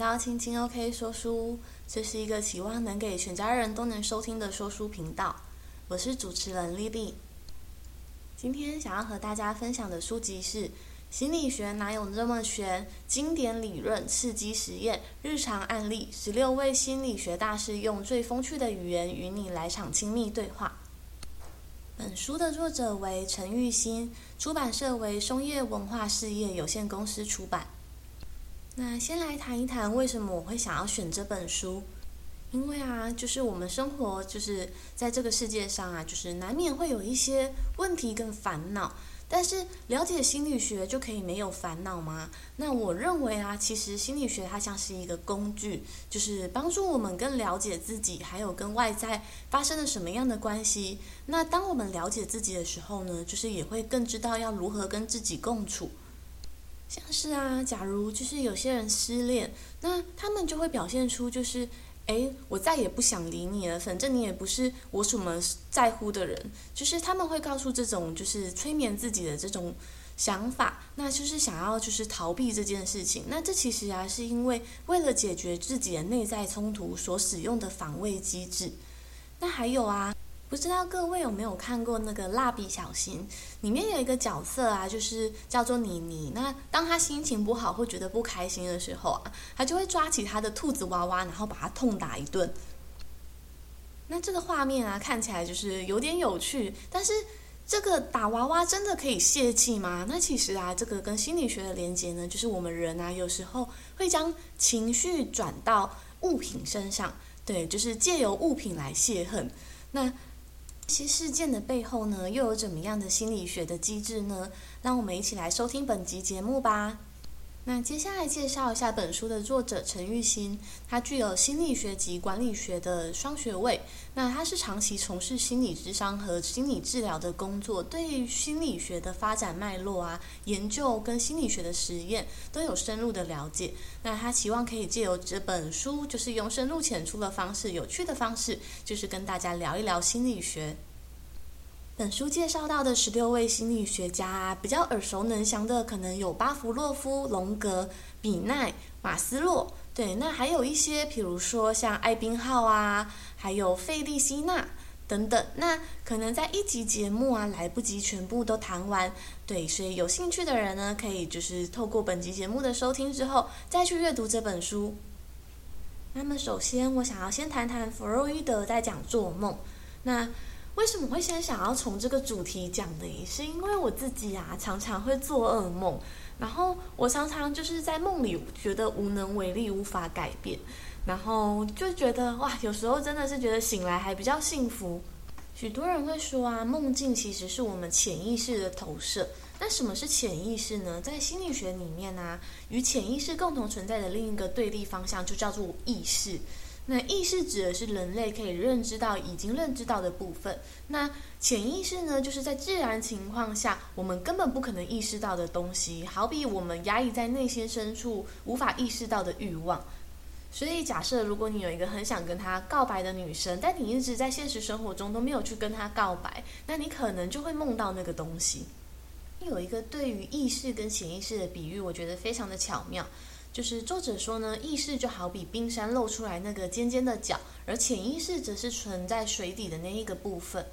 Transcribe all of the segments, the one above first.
到青青 OK 说书，这是一个期望能给全家人都能收听的说书频道。我是主持人丽丽。今天想要和大家分享的书籍是《心理学哪有这么玄？经典理论、刺激实验、日常案例，十六位心理学大师用最风趣的语言与你来场亲密对话》。本书的作者为陈玉新，出版社为松叶文化事业有限公司出版。那先来谈一谈为什么我会想要选这本书，因为啊，就是我们生活就是在这个世界上啊，就是难免会有一些问题跟烦恼，但是了解心理学就可以没有烦恼吗？那我认为啊，其实心理学它像是一个工具，就是帮助我们更了解自己，还有跟外在发生了什么样的关系。那当我们了解自己的时候呢，就是也会更知道要如何跟自己共处。像是啊，假如就是有些人失恋，那他们就会表现出就是，哎，我再也不想理你了，反正你也不是我什么在乎的人，就是他们会告诉这种就是催眠自己的这种想法，那就是想要就是逃避这件事情。那这其实啊，是因为为了解决自己的内在冲突所使用的防卫机制。那还有啊。不知道各位有没有看过那个《蜡笔小新》？里面有一个角色啊，就是叫做妮妮。那当他心情不好或觉得不开心的时候啊，他就会抓起他的兔子娃娃，然后把他痛打一顿。那这个画面啊，看起来就是有点有趣。但是这个打娃娃真的可以泄气吗？那其实啊，这个跟心理学的连接呢，就是我们人啊，有时候会将情绪转到物品身上，对，就是借由物品来泄恨。那这些事件的背后呢，又有怎么样的心理学的机制呢？让我们一起来收听本集节目吧。那接下来介绍一下本书的作者陈玉新，他具有心理学及管理学的双学位。那他是长期从事心理咨商和心理治疗的工作，对于心理学的发展脉络啊、研究跟心理学的实验都有深入的了解。那他期望可以借由这本书，就是用深入浅出的方式、有趣的方式，就是跟大家聊一聊心理学。本书介绍到的十六位心理学家啊，比较耳熟能详的可能有巴甫洛夫、荣格、比奈、马斯洛，对，那还有一些，比如说像艾宾浩啊，还有费利希纳等等。那可能在一集节目啊，来不及全部都谈完，对，所以有兴趣的人呢，可以就是透过本集节目的收听之后，再去阅读这本书。那么首先，我想要先谈谈弗洛伊德在讲做梦，那。为什么会先想要从这个主题讲呢？是因为我自己啊，常常会做噩梦，然后我常常就是在梦里觉得无能为力，无法改变，然后就觉得哇，有时候真的是觉得醒来还比较幸福。许多人会说啊，梦境其实是我们潜意识的投射。那什么是潜意识呢？在心理学里面啊，与潜意识共同存在的另一个对立方向就叫做意识。那意识指的是人类可以认知到已经认知到的部分，那潜意识呢，就是在自然情况下我们根本不可能意识到的东西，好比我们压抑在内心深处无法意识到的欲望。所以假设如果你有一个很想跟他告白的女生，但你一直在现实生活中都没有去跟她告白，那你可能就会梦到那个东西。有一个对于意识跟潜意识的比喻，我觉得非常的巧妙。就是作者说呢，意识就好比冰山露出来那个尖尖的角，而潜意识则是存在水底的那一个部分。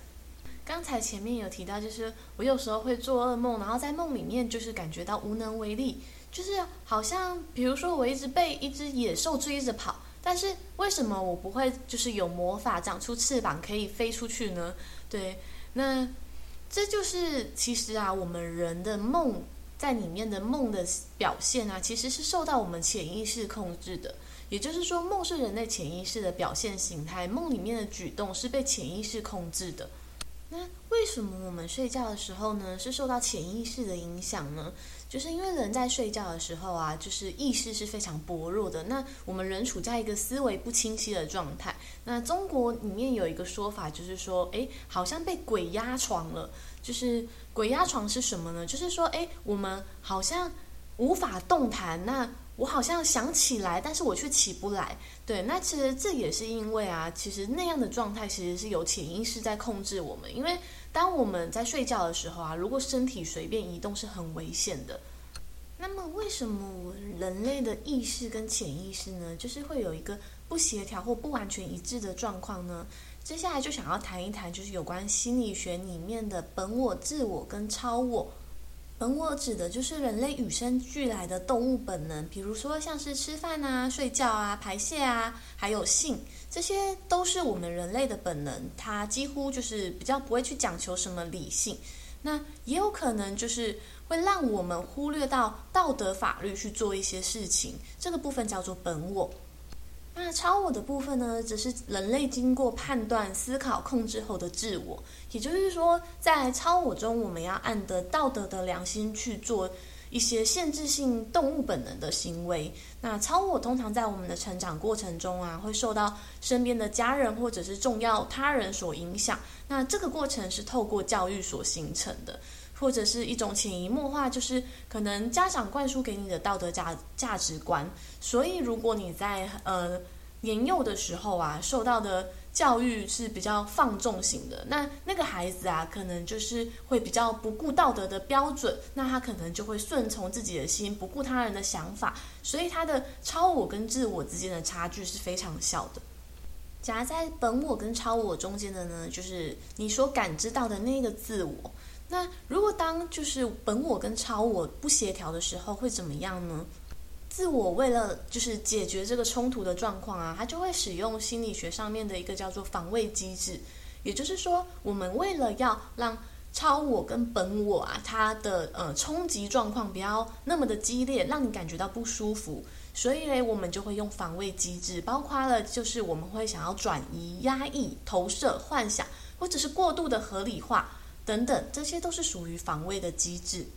刚才前面有提到，就是我有时候会做噩梦，然后在梦里面就是感觉到无能为力，就是好像比如说我一直被一只野兽追着跑，但是为什么我不会就是有魔法长出翅膀可以飞出去呢？对，那这就是其实啊，我们人的梦。在里面的梦的表现啊，其实是受到我们潜意识控制的。也就是说，梦是人类潜意识的表现形态，梦里面的举动是被潜意识控制的。那为什么我们睡觉的时候呢，是受到潜意识的影响呢？就是因为人在睡觉的时候啊，就是意识是非常薄弱的。那我们人处在一个思维不清晰的状态。那中国里面有一个说法，就是说，诶，好像被鬼压床了。就是鬼压床是什么呢？就是说，诶，我们好像无法动弹，那我好像想起来，但是我却起不来。对，那其实这也是因为啊，其实那样的状态其实是有潜意识在控制我们。因为当我们在睡觉的时候啊，如果身体随便移动是很危险的。那么，为什么人类的意识跟潜意识呢，就是会有一个不协调或不完全一致的状况呢？接下来就想要谈一谈，就是有关心理学里面的本我、自我跟超我。本我指的就是人类与生俱来的动物本能，比如说像是吃饭啊、睡觉啊、排泄啊，还有性，这些都是我们人类的本能。它几乎就是比较不会去讲求什么理性，那也有可能就是。会让我们忽略到道德法律去做一些事情，这个部分叫做本我。那超我的部分呢，则是人类经过判断、思考、控制后的自我。也就是说，在超我中，我们要按的道德的良心去做一些限制性动物本能的行为。那超我通常在我们的成长过程中啊，会受到身边的家人或者是重要他人所影响。那这个过程是透过教育所形成的。或者是一种潜移默化，就是可能家长灌输给你的道德价价值观。所以，如果你在呃年幼的时候啊，受到的教育是比较放纵型的，那那个孩子啊，可能就是会比较不顾道德的标准，那他可能就会顺从自己的心，不顾他人的想法，所以他的超我跟自我之间的差距是非常小的。夹在本我跟超我中间的呢，就是你所感知到的那个自我。那如果当就是本我跟超我不协调的时候，会怎么样呢？自我为了就是解决这个冲突的状况啊，它就会使用心理学上面的一个叫做防卫机制。也就是说，我们为了要让超我跟本我啊，它的呃冲击状况不要那么的激烈，让你感觉到不舒服，所以呢，我们就会用防卫机制，包括了就是我们会想要转移、压抑、投射、幻想，或者是过度的合理化。等等，这些都是属于防卫的机制。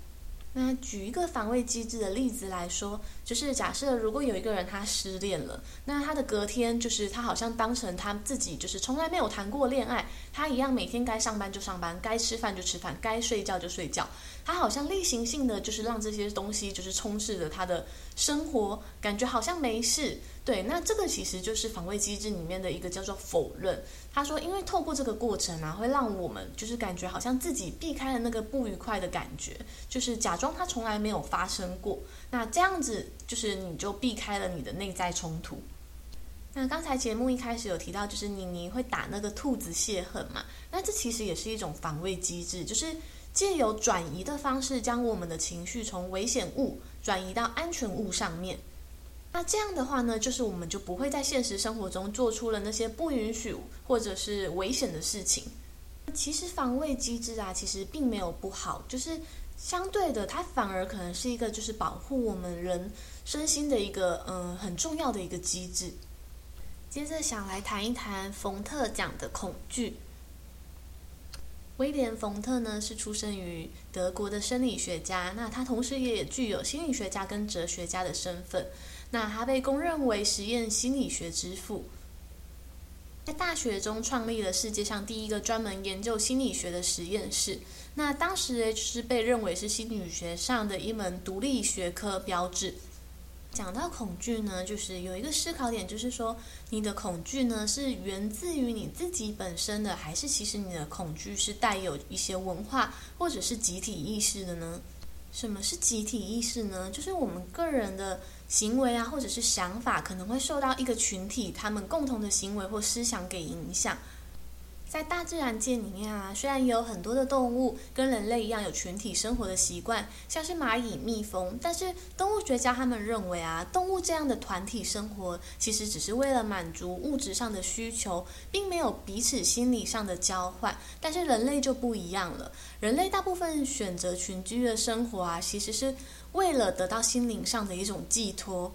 那举一个防卫机制的例子来说，就是假设如果有一个人他失恋了，那他的隔天就是他好像当成他自己就是从来没有谈过恋爱，他一样每天该上班就上班，该吃饭就吃饭，该睡觉就睡觉，他好像例行性的就是让这些东西就是充斥着他的生活，感觉好像没事。对，那这个其实就是防卫机制里面的一个叫做否认。他说，因为透过这个过程啊，会让我们就是感觉好像自己避开了那个不愉快的感觉，就是假装它从来没有发生过。那这样子就是你就避开了你的内在冲突。那刚才节目一开始有提到，就是妮妮会打那个兔子泄恨嘛？那这其实也是一种防卫机制，就是借由转移的方式，将我们的情绪从危险物转移到安全物上面。那这样的话呢，就是我们就不会在现实生活中做出了那些不允许或者是危险的事情。其实防卫机制啊，其实并没有不好，就是相对的，它反而可能是一个就是保护我们人身心的一个嗯很重要的一个机制。接着想来谈一谈冯特讲的恐惧。威廉·冯特呢是出生于德国的生理学家，那他同时也具有心理学家跟哲学家的身份。那他被公认为实验心理学之父，在大学中创立了世界上第一个专门研究心理学的实验室。那当时也就是被认为是心理学上的一门独立学科标志。讲到恐惧呢，就是有一个思考点，就是说你的恐惧呢是源自于你自己本身的，还是其实你的恐惧是带有一些文化或者是集体意识的呢？什么是集体意识呢？就是我们个人的行为啊，或者是想法，可能会受到一个群体他们共同的行为或思想给影响。在大自然界里面啊，虽然有很多的动物跟人类一样有群体生活的习惯，像是蚂蚁、蜜蜂，但是动物学家他们认为啊，动物这样的团体生活其实只是为了满足物质上的需求，并没有彼此心理上的交换。但是人类就不一样了，人类大部分选择群居的生活啊，其实是为了得到心灵上的一种寄托。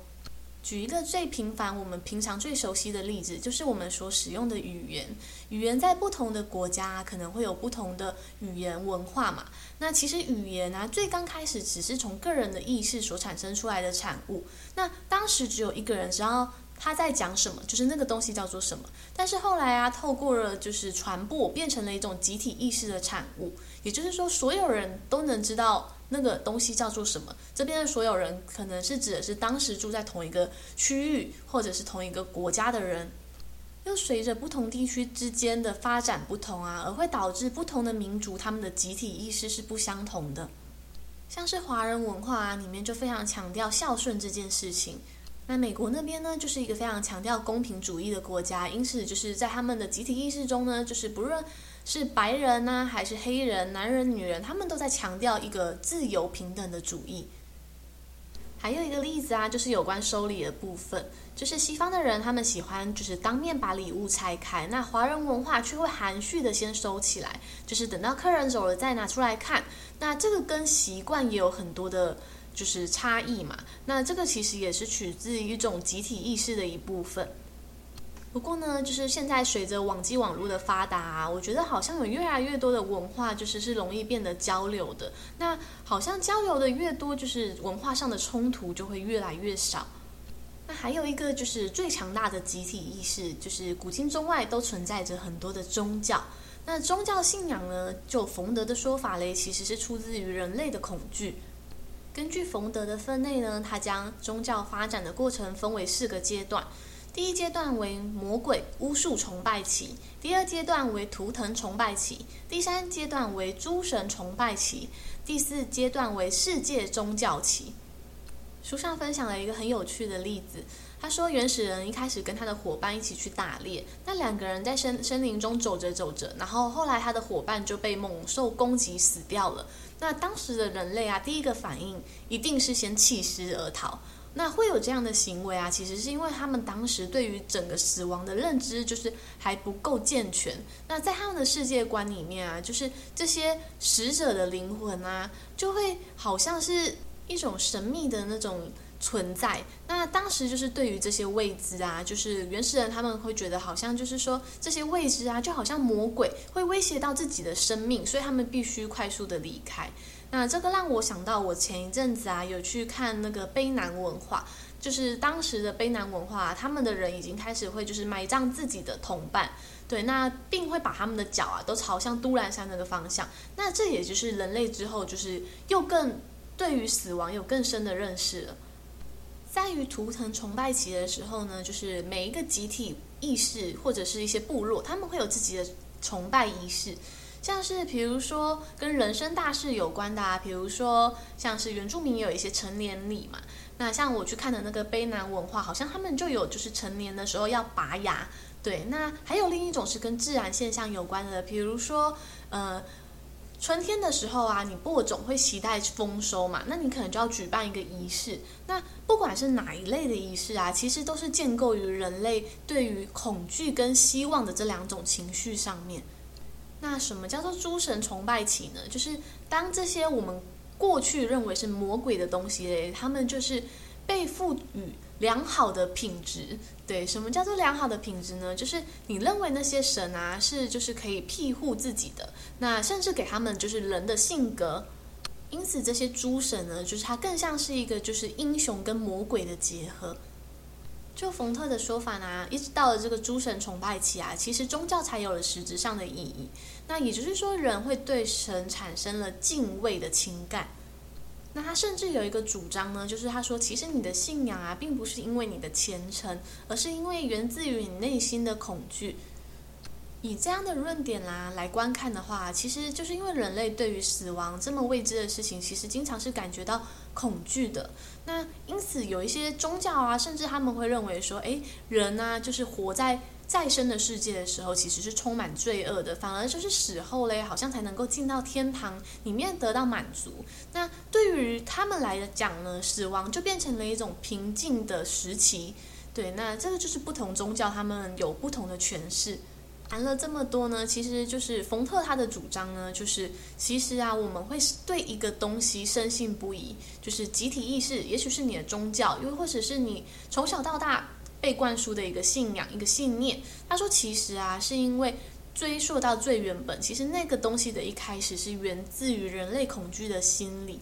举一个最平凡、我们平常最熟悉的例子，就是我们所使用的语言。语言在不同的国家可能会有不同的语言文化嘛。那其实语言啊，最刚开始只是从个人的意识所产生出来的产物。那当时只有一个人知道他在讲什么，就是那个东西叫做什么。但是后来啊，透过了就是传播，变成了一种集体意识的产物。也就是说，所有人都能知道。那个东西叫做什么？这边的所有人可能是指的是当时住在同一个区域或者是同一个国家的人，又随着不同地区之间的发展不同啊，而会导致不同的民族他们的集体意识是不相同的。像是华人文化啊，里面就非常强调孝顺这件事情。那美国那边呢，就是一个非常强调公平主义的国家，因此就是在他们的集体意识中呢，就是不论是白人呢、还是黑人、男人、女人，他们都在强调一个自由平等的主义。还有一个例子啊，就是有关收礼的部分，就是西方的人他们喜欢就是当面把礼物拆开，那华人文化却会含蓄的先收起来，就是等到客人走了再拿出来看。那这个跟习惯也有很多的，就是差异嘛。那这个其实也是取自于一种集体意识的一部分。不过呢，就是现在随着网际网络的发达啊，我觉得好像有越来越多的文化，就是是容易变得交流的。那好像交流的越多，就是文化上的冲突就会越来越少。那还有一个就是最强大的集体意识，就是古今中外都存在着很多的宗教。那宗教信仰呢，就冯德的说法嘞，其实是出自于人类的恐惧。根据冯德的分类呢，他将宗教发展的过程分为四个阶段。第一阶段为魔鬼巫术崇拜期，第二阶段为图腾崇拜期，第三阶段为诸神崇拜期，第四阶段为世界宗教期。书上分享了一个很有趣的例子，他说原始人一开始跟他的伙伴一起去打猎，那两个人在森森林中走着走着，然后后来他的伙伴就被猛兽攻击死掉了。那当时的人类啊，第一个反应一定是先弃尸而逃。那会有这样的行为啊，其实是因为他们当时对于整个死亡的认知就是还不够健全。那在他们的世界观里面啊，就是这些死者的灵魂啊，就会好像是一种神秘的那种存在。那当时就是对于这些未知啊，就是原始人他们会觉得好像就是说这些未知啊，就好像魔鬼会威胁到自己的生命，所以他们必须快速的离开。那这个让我想到，我前一阵子啊有去看那个卑南文化，就是当时的卑南文化，他们的人已经开始会就是埋葬自己的同伴，对，那并会把他们的脚啊都朝向都兰山那个方向。那这也就是人类之后就是又更对于死亡有更深的认识了。在于图腾崇拜期的时候呢，就是每一个集体意识或者是一些部落，他们会有自己的崇拜仪式。像是比如说跟人生大事有关的啊，比如说像是原住民有一些成年礼嘛，那像我去看的那个卑南文化，好像他们就有就是成年的时候要拔牙，对，那还有另一种是跟自然现象有关的，比如说呃春天的时候啊，你播种会期待丰收嘛，那你可能就要举办一个仪式，那不管是哪一类的仪式啊，其实都是建构于人类对于恐惧跟希望的这两种情绪上面。那什么叫做诸神崇拜起呢？就是当这些我们过去认为是魔鬼的东西嘞，他们就是被赋予良好的品质。对，什么叫做良好的品质呢？就是你认为那些神啊是就是可以庇护自己的，那甚至给他们就是人的性格。因此这些诸神呢，就是它更像是一个就是英雄跟魔鬼的结合。就冯特的说法呢，一直到了这个诸神崇拜期啊，其实宗教才有了实质上的意义。那也就是说，人会对神产生了敬畏的情感。那他甚至有一个主张呢，就是他说，其实你的信仰啊，并不是因为你的虔诚，而是因为源自于你内心的恐惧。以这样的论点啦、啊、来观看的话，其实就是因为人类对于死亡这么未知的事情，其实经常是感觉到恐惧的。那因此有一些宗教啊，甚至他们会认为说，诶，人呢、啊，就是活在再生的世界的时候，其实是充满罪恶的，反而就是死后嘞，好像才能够进到天堂里面得到满足。那对于他们来讲呢，死亡就变成了一种平静的时期。对，那这个就是不同宗教他们有不同的诠释。谈了这么多呢，其实就是冯特他的主张呢，就是其实啊，我们会对一个东西深信不疑，就是集体意识，也许是你的宗教，又或者是你从小到大被灌输的一个信仰、一个信念。他说，其实啊，是因为追溯到最原本，其实那个东西的一开始是源自于人类恐惧的心理。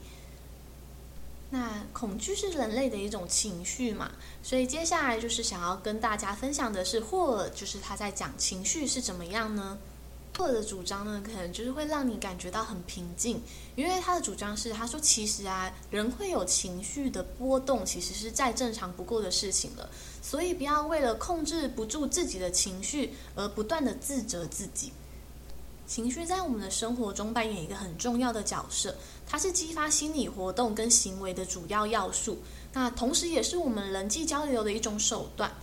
那恐惧是人类的一种情绪嘛，所以接下来就是想要跟大家分享的是霍尔，就是他在讲情绪是怎么样呢？霍尔的主张呢，可能就是会让你感觉到很平静，因为他的主张是，他说其实啊，人会有情绪的波动，其实是再正常不过的事情了，所以不要为了控制不住自己的情绪而不断的自责自己。情绪在我们的生活中扮演一个很重要的角色，它是激发心理活动跟行为的主要要素。那同时，也是我们人际交流的一种手段。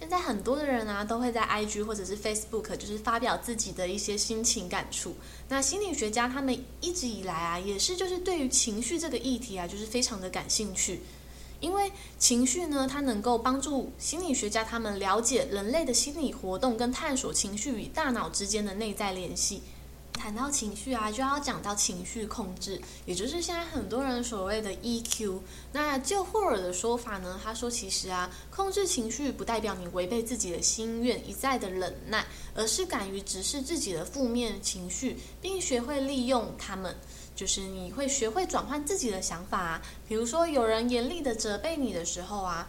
现在很多的人啊，都会在 IG 或者是 Facebook，就是发表自己的一些心情感触。那心理学家他们一直以来啊，也是就是对于情绪这个议题啊，就是非常的感兴趣。因为情绪呢，它能够帮助心理学家他们了解人类的心理活动，跟探索情绪与大脑之间的内在联系。谈到情绪啊，就要讲到情绪控制，也就是现在很多人所谓的 EQ。那就霍尔的说法呢，他说其实啊，控制情绪不代表你违背自己的心愿，一再的忍耐，而是敢于直视自己的负面情绪，并学会利用它们。就是你会学会转换自己的想法啊，比如说有人严厉的责备你的时候啊，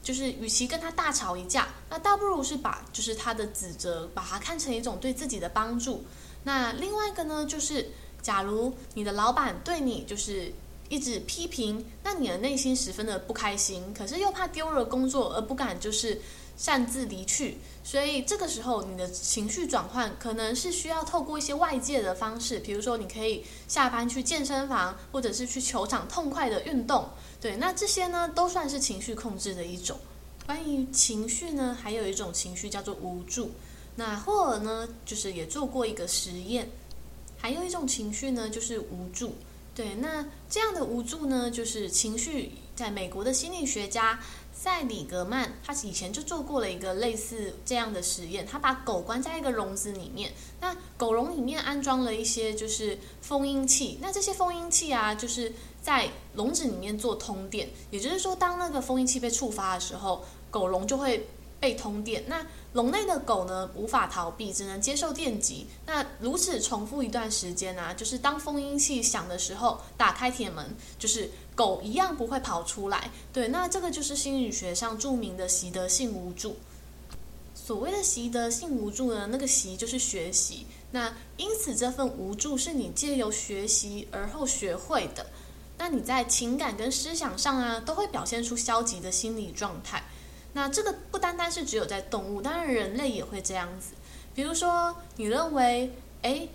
就是与其跟他大吵一架，那倒不如是把就是他的指责，把它看成一种对自己的帮助。那另外一个呢，就是假如你的老板对你就是一直批评，那你的内心十分的不开心，可是又怕丢了工作而不敢就是。擅自离去，所以这个时候你的情绪转换可能是需要透过一些外界的方式，比如说你可以下班去健身房，或者是去球场痛快的运动。对，那这些呢都算是情绪控制的一种。关于情绪呢，还有一种情绪叫做无助。那霍尔呢，就是也做过一个实验，还有一种情绪呢就是无助。对，那这样的无助呢，就是情绪，在美国的心理学家。塞里格曼，他以前就做过了一个类似这样的实验。他把狗关在一个笼子里面，那狗笼里面安装了一些就是封音器。那这些封音器啊，就是在笼子里面做通电。也就是说，当那个封音器被触发的时候，狗笼就会被通电。那笼内的狗呢，无法逃避，只能接受电击。那如此重复一段时间啊，就是当封音器响的时候，打开铁门，就是狗一样不会跑出来。对，那这个就是心理学上著名的习得性无助。所谓的习得性无助呢，那个习就是学习。那因此这份无助是你借由学习而后学会的。那你在情感跟思想上啊，都会表现出消极的心理状态。那这个不单单是只有在动物，当然人类也会这样子。比如说，你认为，诶，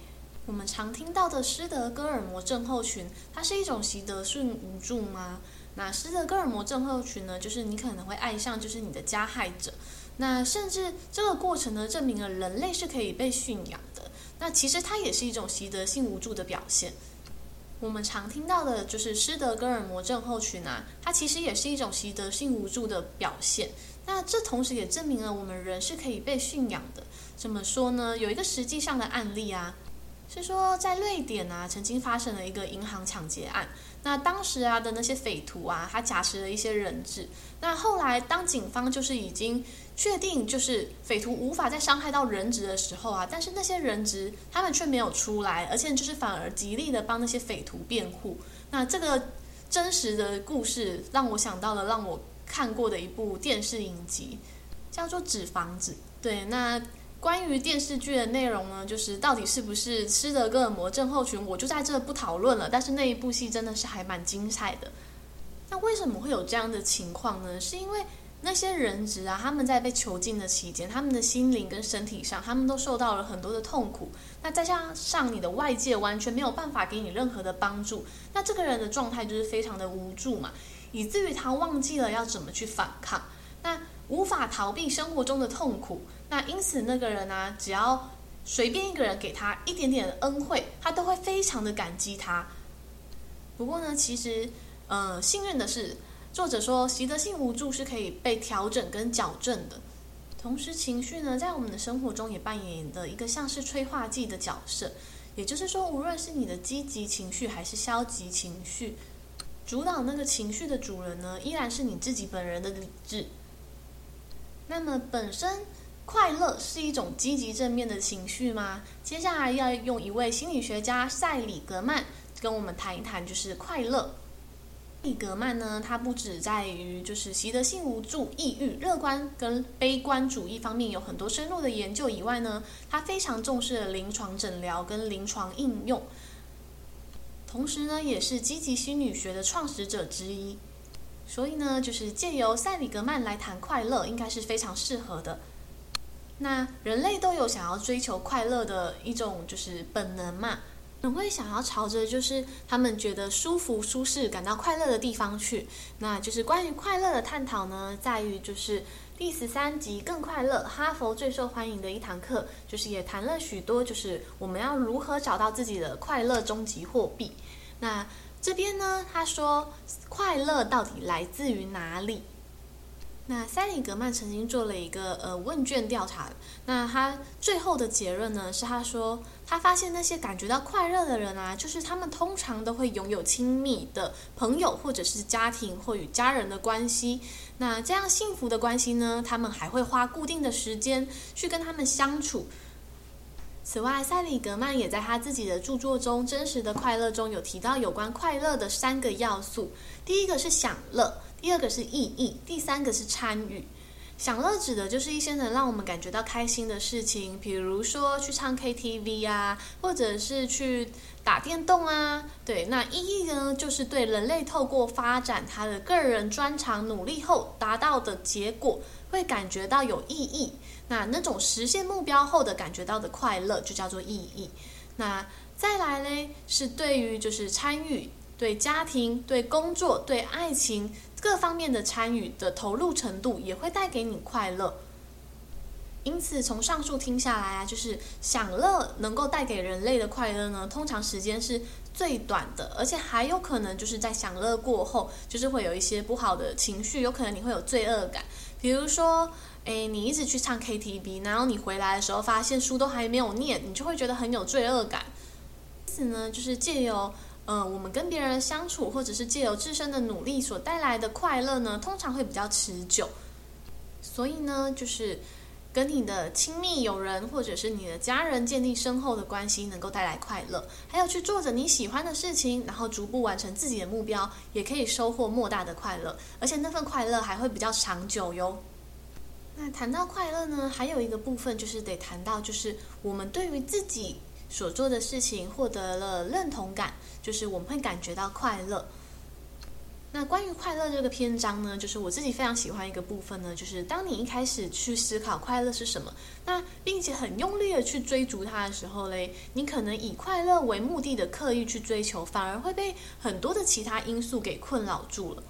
我们常听到的斯德哥尔摩症候群，它是一种习得性无助吗？那斯德哥尔摩症候群呢，就是你可能会爱上就是你的加害者。那甚至这个过程呢，证明了人类是可以被驯养的。那其实它也是一种习得性无助的表现。我们常听到的就是斯德哥尔摩症候群啊，它其实也是一种习得性无助的表现。那这同时也证明了我们人是可以被驯养的。怎么说呢？有一个实际上的案例啊，是说在瑞典啊，曾经发生了一个银行抢劫案。那当时啊的那些匪徒啊，他假持了一些人质。那后来当警方就是已经确定就是匪徒无法再伤害到人质的时候啊，但是那些人质他们却没有出来，而且就是反而极力的帮那些匪徒辩护。那这个真实的故事让我想到了让我看过的一部电视影集，叫做《纸房子》。对，那关于电视剧的内容呢，就是到底是不是斯德哥尔摩症候群，我就在这不讨论了。但是那一部戏真的是还蛮精彩的。那为什么会有这样的情况呢？是因为那些人质啊，他们在被囚禁的期间，他们的心灵跟身体上，他们都受到了很多的痛苦。那再加上你的外界完全没有办法给你任何的帮助，那这个人的状态就是非常的无助嘛，以至于他忘记了要怎么去反抗，那无法逃避生活中的痛苦。那因此那个人啊，只要随便一个人给他一点点的恩惠，他都会非常的感激他。不过呢，其实。呃，幸运的是，作者说习得性无助是可以被调整跟矫正的。同时，情绪呢，在我们的生活中也扮演的一个像是催化剂的角色。也就是说，无论是你的积极情绪还是消极情绪，主导那个情绪的主人呢，依然是你自己本人的理智。那么，本身快乐是一种积极正面的情绪吗？接下来要用一位心理学家塞里格曼跟我们谈一谈，就是快乐。塞里格曼呢，他不止在于就是习得性无助、抑郁、乐观跟悲观主义方面有很多深入的研究以外呢，他非常重视临床诊疗跟临床应用，同时呢，也是积极心理学的创始者之一。所以呢，就是借由塞里格曼来谈快乐，应该是非常适合的。那人类都有想要追求快乐的一种就是本能嘛，总会想要朝着就是他们觉得舒服、舒适、感到快乐的地方去。那就是关于快乐的探讨呢，在于就是第十三集更快乐，哈佛最受欢迎的一堂课，就是也谈了许多，就是我们要如何找到自己的快乐终极货币。那这边呢，他说快乐到底来自于哪里？那塞里格曼曾经做了一个呃问卷调查，那他最后的结论呢是他说他发现那些感觉到快乐的人啊，就是他们通常都会拥有亲密的朋友或者是家庭或与家人的关系。那这样幸福的关系呢，他们还会花固定的时间去跟他们相处。此外，塞里格曼也在他自己的著作中《真实的快乐》中有提到有关快乐的三个要素，第一个是享乐。第二个是意义，第三个是参与。享乐指的就是一些能让我们感觉到开心的事情，比如说去唱 KTV 啊，或者是去打电动啊。对，那意义呢，就是对人类透过发展他的个人专长努力后达到的结果，会感觉到有意义。那那种实现目标后的感觉到的快乐，就叫做意义。那再来呢，是对于就是参与，对家庭、对工作、对爱情。各方面的参与的投入程度也会带给你快乐，因此从上述听下来啊，就是享乐能够带给人类的快乐呢，通常时间是最短的，而且还有可能就是在享乐过后，就是会有一些不好的情绪，有可能你会有罪恶感，比如说，诶，你一直去唱 KTV，然后你回来的时候发现书都还没有念，你就会觉得很有罪恶感。因此呢，就是借由。嗯、我们跟别人相处，或者是借由自身的努力所带来的快乐呢，通常会比较持久。所以呢，就是跟你的亲密友人或者是你的家人建立深厚的关系，能够带来快乐。还有去做着你喜欢的事情，然后逐步完成自己的目标，也可以收获莫大的快乐。而且那份快乐还会比较长久哟。那谈到快乐呢，还有一个部分就是得谈到，就是我们对于自己。所做的事情获得了认同感，就是我们会感觉到快乐。那关于快乐这个篇章呢，就是我自己非常喜欢一个部分呢，就是当你一开始去思考快乐是什么，那并且很用力的去追逐它的时候嘞，你可能以快乐为目的的刻意去追求，反而会被很多的其他因素给困扰住了。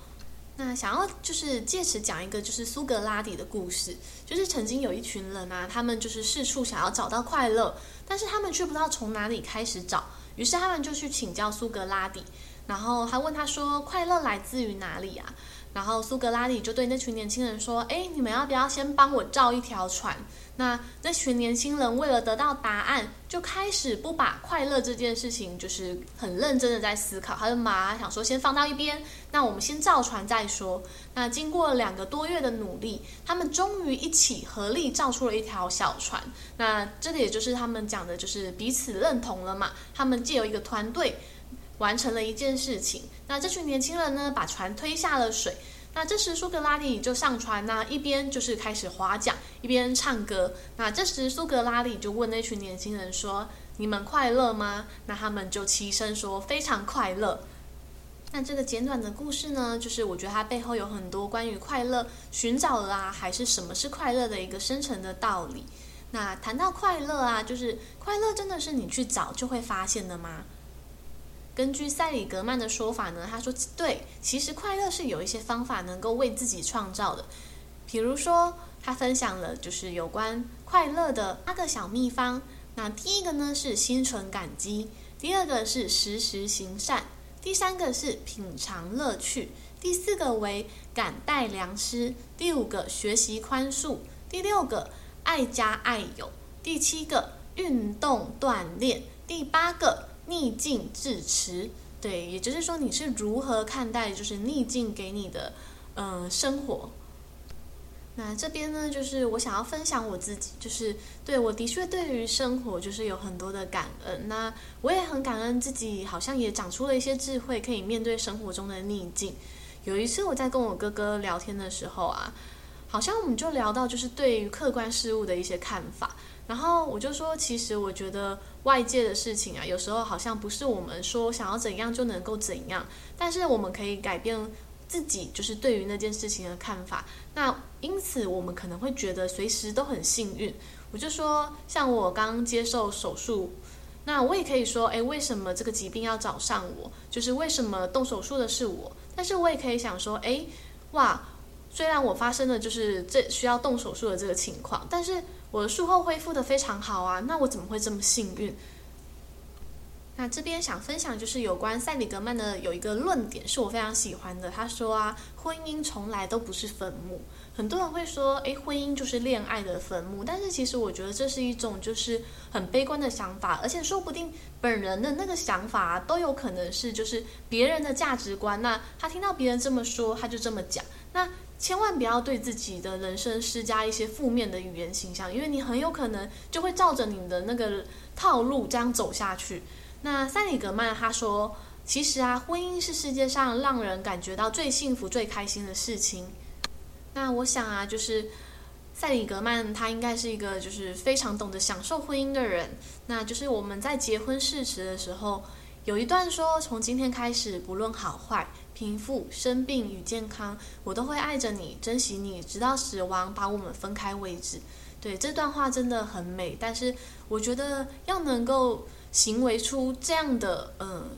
那想要就是借此讲一个就是苏格拉底的故事，就是曾经有一群人啊，他们就是四处想要找到快乐，但是他们却不知道从哪里开始找，于是他们就去请教苏格拉底，然后还问他说：“快乐来自于哪里啊？”然后苏格拉底就对那群年轻人说：“哎，你们要不要先帮我造一条船？”那那群年轻人为了得到答案，就开始不把快乐这件事情就是很认真的在思考。他就马上想说，先放到一边，那我们先造船再说。那经过两个多月的努力，他们终于一起合力造出了一条小船。那这个也就是他们讲的，就是彼此认同了嘛。他们借由一个团队完成了一件事情。那这群年轻人呢，把船推下了水。那这时苏格拉底就上船呐，一边就是开始划桨，一边唱歌。那这时苏格拉底就问那群年轻人说：“你们快乐吗？”那他们就齐声说：“非常快乐。”那这个简短的故事呢，就是我觉得它背后有很多关于快乐寻找了啊，还是什么是快乐的一个深层的道理。那谈到快乐啊，就是快乐真的是你去找就会发现的吗？根据塞里格曼的说法呢，他说对，其实快乐是有一些方法能够为自己创造的。比如说，他分享了就是有关快乐的八个小秘方。那第一个呢是心存感激，第二个是时时行善，第三个是品尝乐趣，第四个为感戴良师，第五个学习宽恕，第六个爱家爱友，第七个运动锻炼，第八个。逆境自持，对，也就是说你是如何看待就是逆境给你的，嗯、生活。那这边呢，就是我想要分享我自己，就是对我的确对于生活就是有很多的感恩。那我也很感恩自己，好像也长出了一些智慧，可以面对生活中的逆境。有一次我在跟我哥哥聊天的时候啊，好像我们就聊到就是对于客观事物的一些看法。然后我就说，其实我觉得外界的事情啊，有时候好像不是我们说想要怎样就能够怎样，但是我们可以改变自己，就是对于那件事情的看法。那因此我们可能会觉得随时都很幸运。我就说，像我刚接受手术，那我也可以说，诶，为什么这个疾病要找上我？就是为什么动手术的是我？但是我也可以想说，诶，哇，虽然我发生的就是这需要动手术的这个情况，但是我的术后恢复得非常好啊，那我怎么会这么幸运？那这边想分享就是有关塞里格曼的有一个论点是我非常喜欢的。他说啊，婚姻从来都不是坟墓。很多人会说，诶，婚姻就是恋爱的坟墓。但是其实我觉得这是一种就是很悲观的想法，而且说不定本人的那个想法，都有可能是就是别人的价值观。那他听到别人这么说，他就这么讲。那千万不要对自己的人生施加一些负面的语言形象，因为你很有可能就会照着你的那个套路这样走下去。那塞里格曼他说，其实啊，婚姻是世界上让人感觉到最幸福、最开心的事情。那我想啊，就是塞里格曼他应该是一个就是非常懂得享受婚姻的人。那就是我们在结婚誓词的时候，有一段说，从今天开始，不论好坏、贫富、生病与健康，我都会爱着你、珍惜你，直到死亡把我们分开为止。对，这段话真的很美，但是我觉得要能够。行为出这样的嗯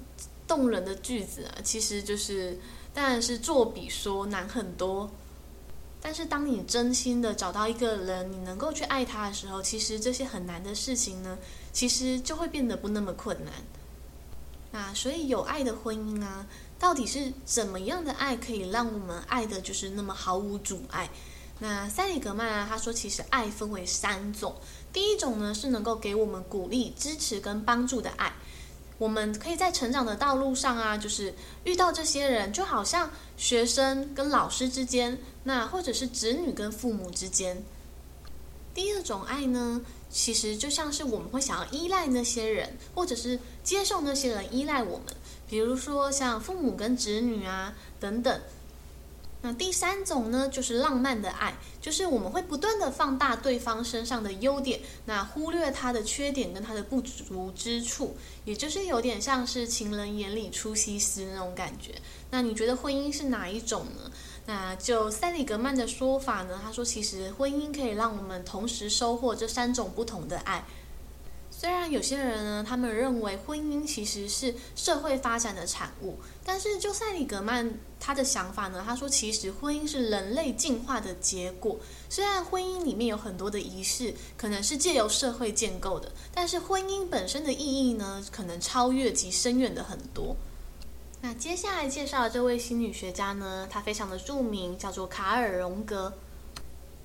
动人的句子啊，其实就是当然是做比说难很多。但是当你真心的找到一个人，你能够去爱他的时候，其实这些很难的事情呢，其实就会变得不那么困难。那所以有爱的婚姻啊，到底是怎么样的爱可以让我们爱的就是那么毫无阻碍？那塞里格曼啊，他说其实爱分为三种。第一种呢，是能够给我们鼓励、支持跟帮助的爱。我们可以在成长的道路上啊，就是遇到这些人，就好像学生跟老师之间，那或者是子女跟父母之间。第二种爱呢，其实就像是我们会想要依赖那些人，或者是接受那些人依赖我们，比如说像父母跟子女啊等等。那第三种呢，就是浪漫的爱，就是我们会不断的放大对方身上的优点，那忽略他的缺点跟他的不足之处，也就是有点像是情人眼里出西施那种感觉。那你觉得婚姻是哪一种呢？那就塞里格曼的说法呢，他说其实婚姻可以让我们同时收获这三种不同的爱。虽然有些人呢，他们认为婚姻其实是社会发展的产物，但是就塞里格曼他的想法呢，他说其实婚姻是人类进化的结果。虽然婚姻里面有很多的仪式，可能是借由社会建构的，但是婚姻本身的意义呢，可能超越及深远的很多。那接下来介绍的这位心理学家呢，他非常的著名，叫做卡尔荣格。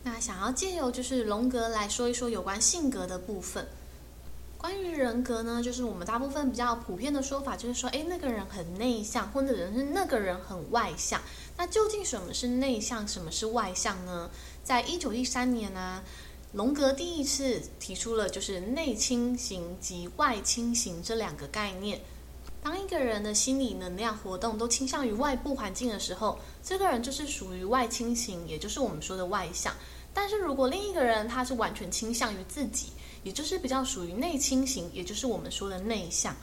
那想要借由就是荣格来说一说有关性格的部分。关于人格呢，就是我们大部分比较普遍的说法，就是说，诶，那个人很内向，或者是那个人很外向。那究竟什么是内向，什么是外向呢？在一九一三年呢、啊，荣格第一次提出了就是内倾型及外倾型这两个概念。当一个人的心理能量活动都倾向于外部环境的时候，这个人就是属于外倾型，也就是我们说的外向。但是如果另一个人他是完全倾向于自己，也就是比较属于内倾型，也就是我们说的内向。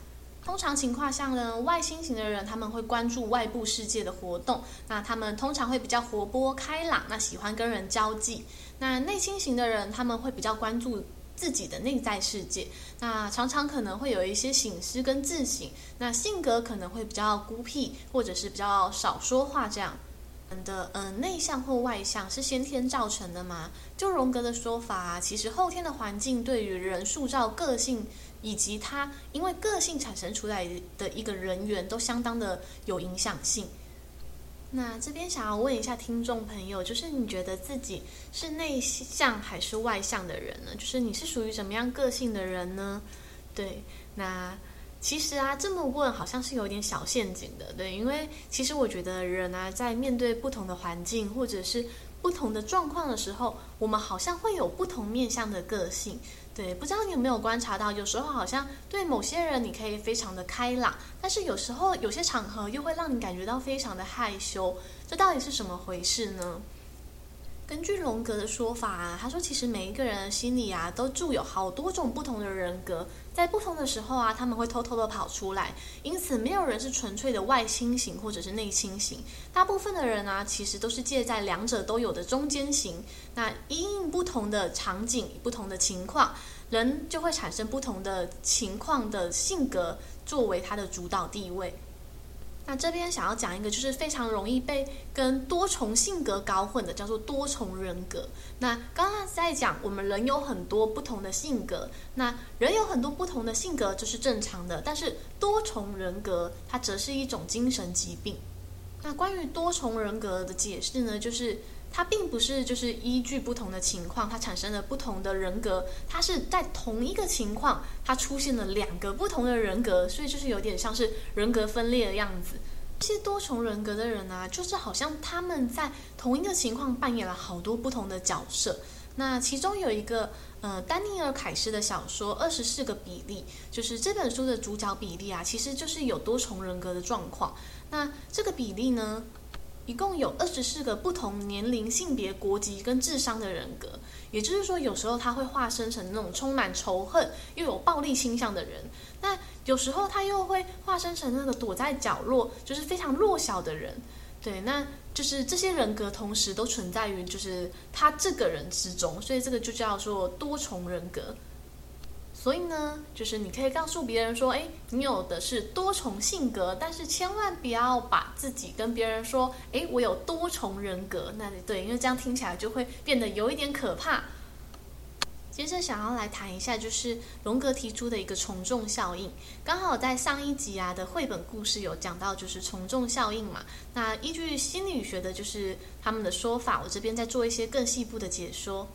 通常情况下呢，外倾型的人他们会关注外部世界的活动，那他们通常会比较活泼开朗，那喜欢跟人交际。那内倾型的人他们会比较关注自己的内在世界，那常常可能会有一些醒思跟自省，那性格可能会比较孤僻，或者是比较少说话这样。的嗯，内向或外向是先天造成的吗？就荣格的说法，其实后天的环境对于人塑造个性，以及他因为个性产生出来的一个人缘，都相当的有影响性。那这边想要问一下听众朋友，就是你觉得自己是内向还是外向的人呢？就是你是属于什么样个性的人呢？对，那。其实啊，这么问好像是有点小陷阱的，对，因为其实我觉得人啊，在面对不同的环境或者是不同的状况的时候，我们好像会有不同面向的个性，对，不知道你有没有观察到，有时候好像对某些人你可以非常的开朗，但是有时候有些场合又会让你感觉到非常的害羞，这到底是什么回事呢？根据荣格的说法啊，他说其实每一个人的心里啊都住有好多种不同的人格，在不同的时候啊，他们会偷偷的跑出来，因此没有人是纯粹的外倾型或者是内倾型，大部分的人啊其实都是介在两者都有的中间型。那因应不同的场景、不同的情况，人就会产生不同的情况的性格作为他的主导地位。那这边想要讲一个，就是非常容易被跟多重性格搞混的，叫做多重人格。那刚刚在讲，我们人有很多不同的性格，那人有很多不同的性格，这是正常的。但是多重人格，它则是一种精神疾病。那关于多重人格的解释呢，就是。它并不是就是依据不同的情况，它产生了不同的人格，它是在同一个情况，它出现了两个不同的人格，所以就是有点像是人格分裂的样子。这些多重人格的人啊，就是好像他们在同一个情况扮演了好多不同的角色。那其中有一个呃，丹尼尔·凯斯的小说《二十四个比例》，就是这本书的主角比例啊，其实就是有多重人格的状况。那这个比例呢，一共有二十四个不同年龄、性别、国籍跟智商的人格，也就是说，有时候他会化身成那种充满仇恨又有暴力倾向的人，那有时候他又会化身成那个躲在角落，就是非常弱小的人。对，那就是这些人格同时都存在于就是他这个人之中，所以这个就叫做多重人格。所以呢，就是你可以告诉别人说，哎，你有的是多重性格，但是千万不要把自己跟别人说，哎，我有多重人格。那对，因为这样听起来就会变得有一点可怕。接着想要来谈一下，就是荣格提出的一个从众效应。刚好在上一集啊的绘本故事有讲到，就是从众效应嘛。那依据心理学的，就是他们的说法，我这边再做一些更细部的解说。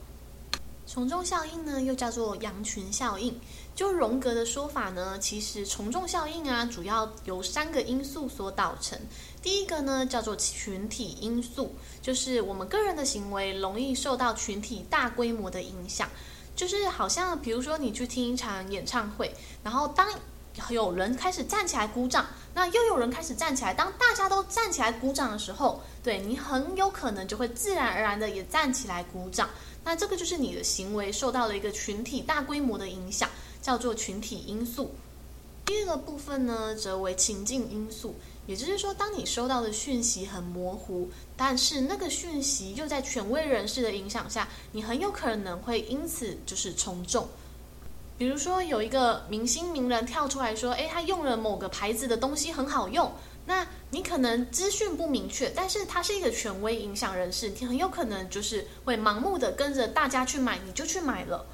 从众效应呢，又叫做羊群效应。就荣格的说法呢，其实从众效应啊，主要由三个因素所导成。第一个呢，叫做群体因素，就是我们个人的行为容易受到群体大规模的影响。就是好像，比如说你去听一场演唱会，然后当有人开始站起来鼓掌，那又有人开始站起来。当大家都站起来鼓掌的时候，对，你很有可能就会自然而然的也站起来鼓掌。那这个就是你的行为受到了一个群体大规模的影响，叫做群体因素。第二个部分呢，则为情境因素，也就是说，当你收到的讯息很模糊，但是那个讯息又在权威人士的影响下，你很有可能会因此就是从众。比如说，有一个明星名人跳出来说：“诶，他用了某个牌子的东西很好用。”那你可能资讯不明确，但是他是一个权威影响人士，你很有可能就是会盲目的跟着大家去买，你就去买了。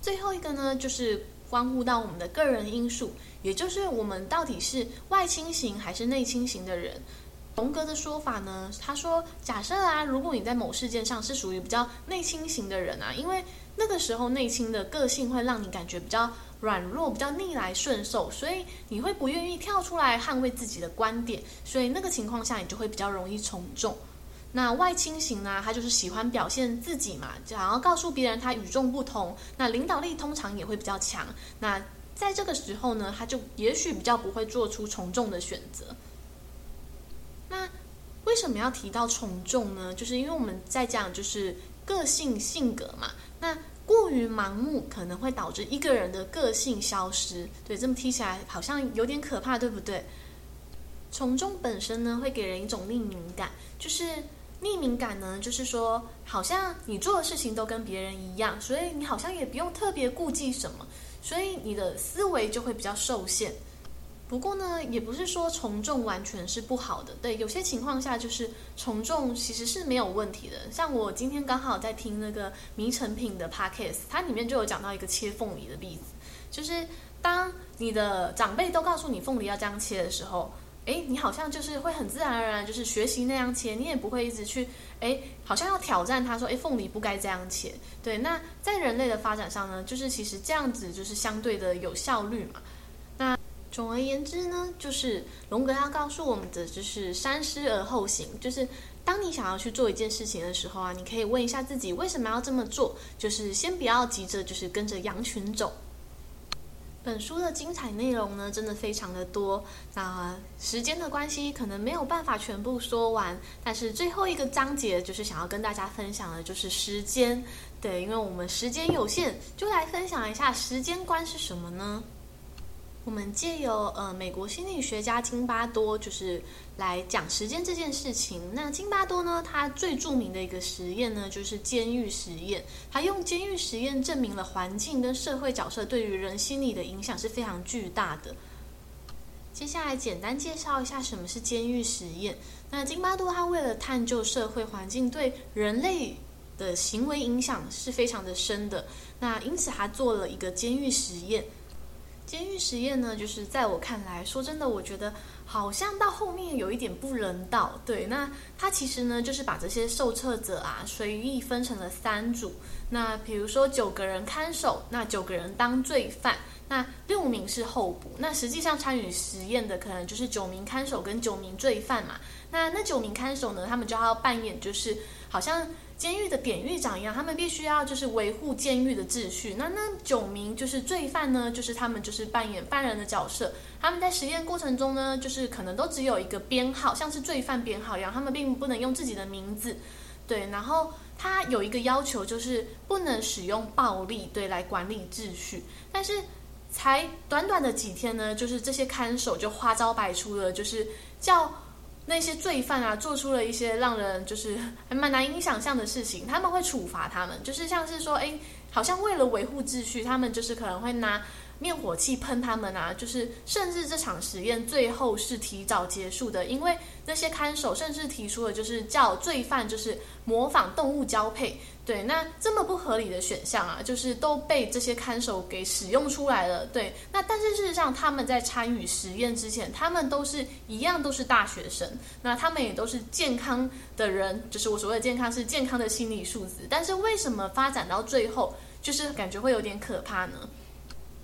最后一个呢，就是关乎到我们的个人因素，也就是我们到底是外倾型还是内倾型的人。荣格的说法呢，他说，假设啊，如果你在某事件上是属于比较内倾型的人啊，因为那个时候内倾的个性会让你感觉比较。软弱，比较逆来顺受，所以你会不愿意跳出来捍卫自己的观点，所以那个情况下你就会比较容易从众。那外倾型呢，他就是喜欢表现自己嘛，想要告诉别人他与众不同。那领导力通常也会比较强。那在这个时候呢，他就也许比较不会做出从众的选择。那为什么要提到从众呢？就是因为我们在讲就是个性性格嘛。于盲目可能会导致一个人的个性消失。对，这么听起来好像有点可怕，对不对？从众本身呢，会给人一种匿名感，就是匿名感呢，就是说好像你做的事情都跟别人一样，所以你好像也不用特别顾忌什么，所以你的思维就会比较受限。不过呢，也不是说从众完全是不好的。对，有些情况下就是从众其实是没有问题的。像我今天刚好在听那个迷成品的 podcast，它里面就有讲到一个切凤梨的例子，就是当你的长辈都告诉你凤梨要这样切的时候，诶，你好像就是会很自然而然就是学习那样切，你也不会一直去诶，好像要挑战他说，诶，凤梨不该这样切。对，那在人类的发展上呢，就是其实这样子就是相对的有效率嘛。总而言之呢，就是龙格要告诉我们的，就是三思而后行。就是当你想要去做一件事情的时候啊，你可以问一下自己为什么要这么做。就是先不要急着，就是跟着羊群走。本书的精彩内容呢，真的非常的多。那时间的关系，可能没有办法全部说完。但是最后一个章节，就是想要跟大家分享的，就是时间。对，因为我们时间有限，就来分享一下时间观是什么呢？我们借由呃美国心理学家金巴多，就是来讲时间这件事情。那金巴多呢，他最著名的一个实验呢，就是监狱实验。他用监狱实验证明了环境跟社会角色对于人心理的影响是非常巨大的。接下来简单介绍一下什么是监狱实验。那金巴多他为了探究社会环境对人类的行为影响是非常的深的，那因此他做了一个监狱实验。监狱实验呢，就是在我看来说真的，我觉得好像到后面有一点不人道。对，那他其实呢，就是把这些受测者啊随意分成了三组。那比如说九个人看守，那九个人当罪犯，那六名是候补。那实际上参与实验的可能就是九名看守跟九名罪犯嘛。那那九名看守呢，他们就要扮演就是好像。监狱的典狱长一样，他们必须要就是维护监狱的秩序。那那九名就是罪犯呢，就是他们就是扮演犯人的角色。他们在实验过程中呢，就是可能都只有一个编号，像是罪犯编号一样，他们并不能用自己的名字。对，然后他有一个要求，就是不能使用暴力对来管理秩序。但是才短短的几天呢，就是这些看守就花招百出了，就是叫。那些罪犯啊，做出了一些让人就是 还蛮难以想象的事情，他们会处罚他们，就是像是说，哎，好像为了维护秩序，他们就是可能会拿灭火器喷他们啊，就是甚至这场实验最后是提早结束的，因为那些看守甚至提出了就是叫罪犯就是模仿动物交配。对，那这么不合理的选项啊，就是都被这些看守给使用出来了。对，那但是事实上，他们在参与实验之前，他们都是一样，都是大学生，那他们也都是健康的人，就是我所谓的健康是健康的心理素质。但是为什么发展到最后，就是感觉会有点可怕呢？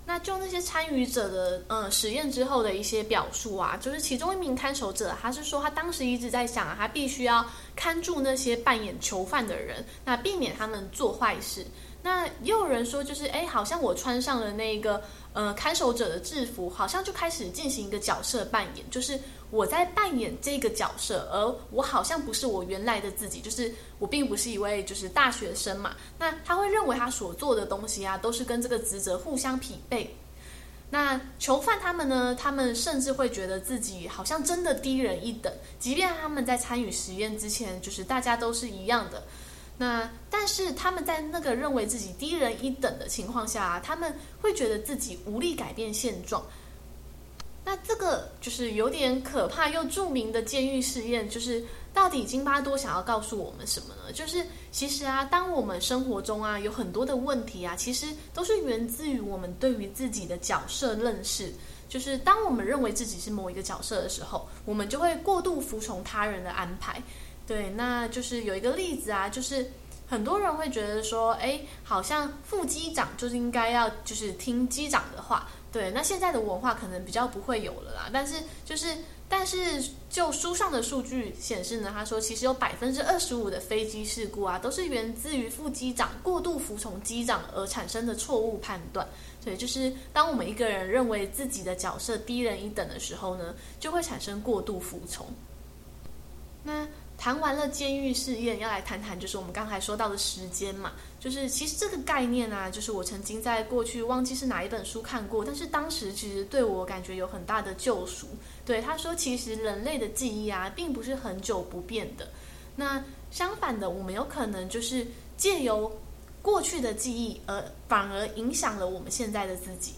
那就那些参与者的呃实验之后的一些表述啊，就是其中一名看守者，他是说他当时一直在想啊，他必须要看住那些扮演囚犯的人，那避免他们做坏事。那也有人说，就是哎，好像我穿上了那个呃看守者的制服，好像就开始进行一个角色扮演，就是我在扮演这个角色，而我好像不是我原来的自己，就是我并不是一位就是大学生嘛。那他会认为他所做的东西啊，都是跟这个职责互相匹配。那囚犯他们呢，他们甚至会觉得自己好像真的低人一等，即便他们在参与实验之前，就是大家都是一样的。那但是他们在那个认为自己低人一等的情况下啊，他们会觉得自己无力改变现状。那这个就是有点可怕又著名的监狱试验，就是到底金巴多想要告诉我们什么呢？就是其实啊，当我们生活中啊有很多的问题啊，其实都是源自于我们对于自己的角色认识。就是当我们认为自己是某一个角色的时候，我们就会过度服从他人的安排。对，那就是有一个例子啊，就是很多人会觉得说，哎，好像副机长就是应该要就是听机长的话。对，那现在的文化可能比较不会有了啦。但是就是，但是就书上的数据显示呢，他说其实有百分之二十五的飞机事故啊，都是源自于副机长过度服从机长而产生的错误判断。对，就是当我们一个人认为自己的角色低人一等的时候呢，就会产生过度服从。那。谈完了监狱试验，要来谈谈就是我们刚才说到的时间嘛，就是其实这个概念啊，就是我曾经在过去忘记是哪一本书看过，但是当时其实对我感觉有很大的救赎。对，他说，其实人类的记忆啊，并不是很久不变的。那相反的，我们有可能就是借由过去的记忆，而反而影响了我们现在的自己。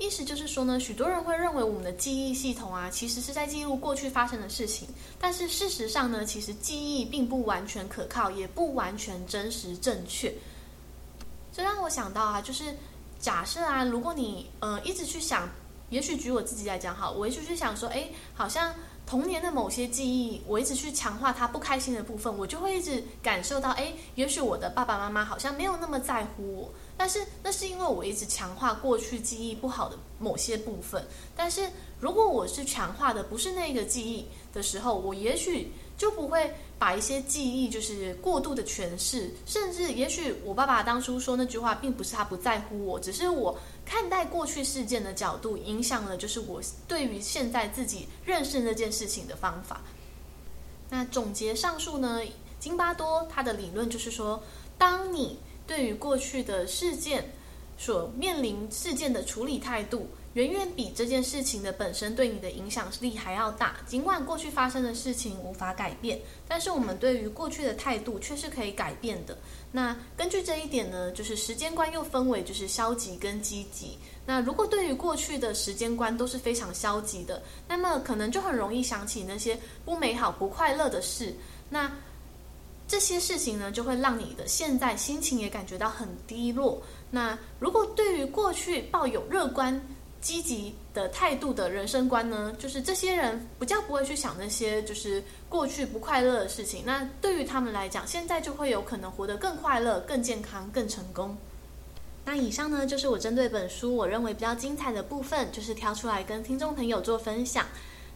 意思就是说呢，许多人会认为我们的记忆系统啊，其实是在记录过去发生的事情。但是事实上呢，其实记忆并不完全可靠，也不完全真实正确。这让我想到啊，就是假设啊，如果你呃一直去想，也许举我自己来讲好，我一直去想说，哎，好像童年的某些记忆，我一直去强化它不开心的部分，我就会一直感受到，哎，也许我的爸爸妈妈好像没有那么在乎我。但是那是因为我一直强化过去记忆不好的某些部分。但是如果我是强化的不是那个记忆的时候，我也许就不会把一些记忆就是过度的诠释，甚至也许我爸爸当初说那句话，并不是他不在乎我，只是我看待过去事件的角度影响了，就是我对于现在自己认识那件事情的方法。那总结上述呢，津巴多他的理论就是说，当你对于过去的事件所面临事件的处理态度，远远比这件事情的本身对你的影响力还要大。尽管过去发生的事情无法改变，但是我们对于过去的态度却是可以改变的。那根据这一点呢，就是时间观又分为就是消极跟积极。那如果对于过去的时间观都是非常消极的，那么可能就很容易想起那些不美好、不快乐的事。那这些事情呢，就会让你的现在心情也感觉到很低落。那如果对于过去抱有乐观、积极的态度的人生观呢，就是这些人比较不会去想那些就是过去不快乐的事情。那对于他们来讲，现在就会有可能活得更快乐、更健康、更成功。那以上呢，就是我针对本书我认为比较精彩的部分，就是挑出来跟听众朋友做分享。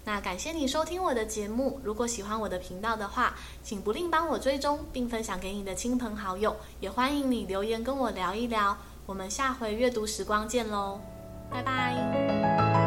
那感谢你收听我的节目，如果喜欢我的频道的话，请不吝帮我追踪并分享给你的亲朋好友，也欢迎你留言跟我聊一聊。我们下回阅读时光见喽，拜拜。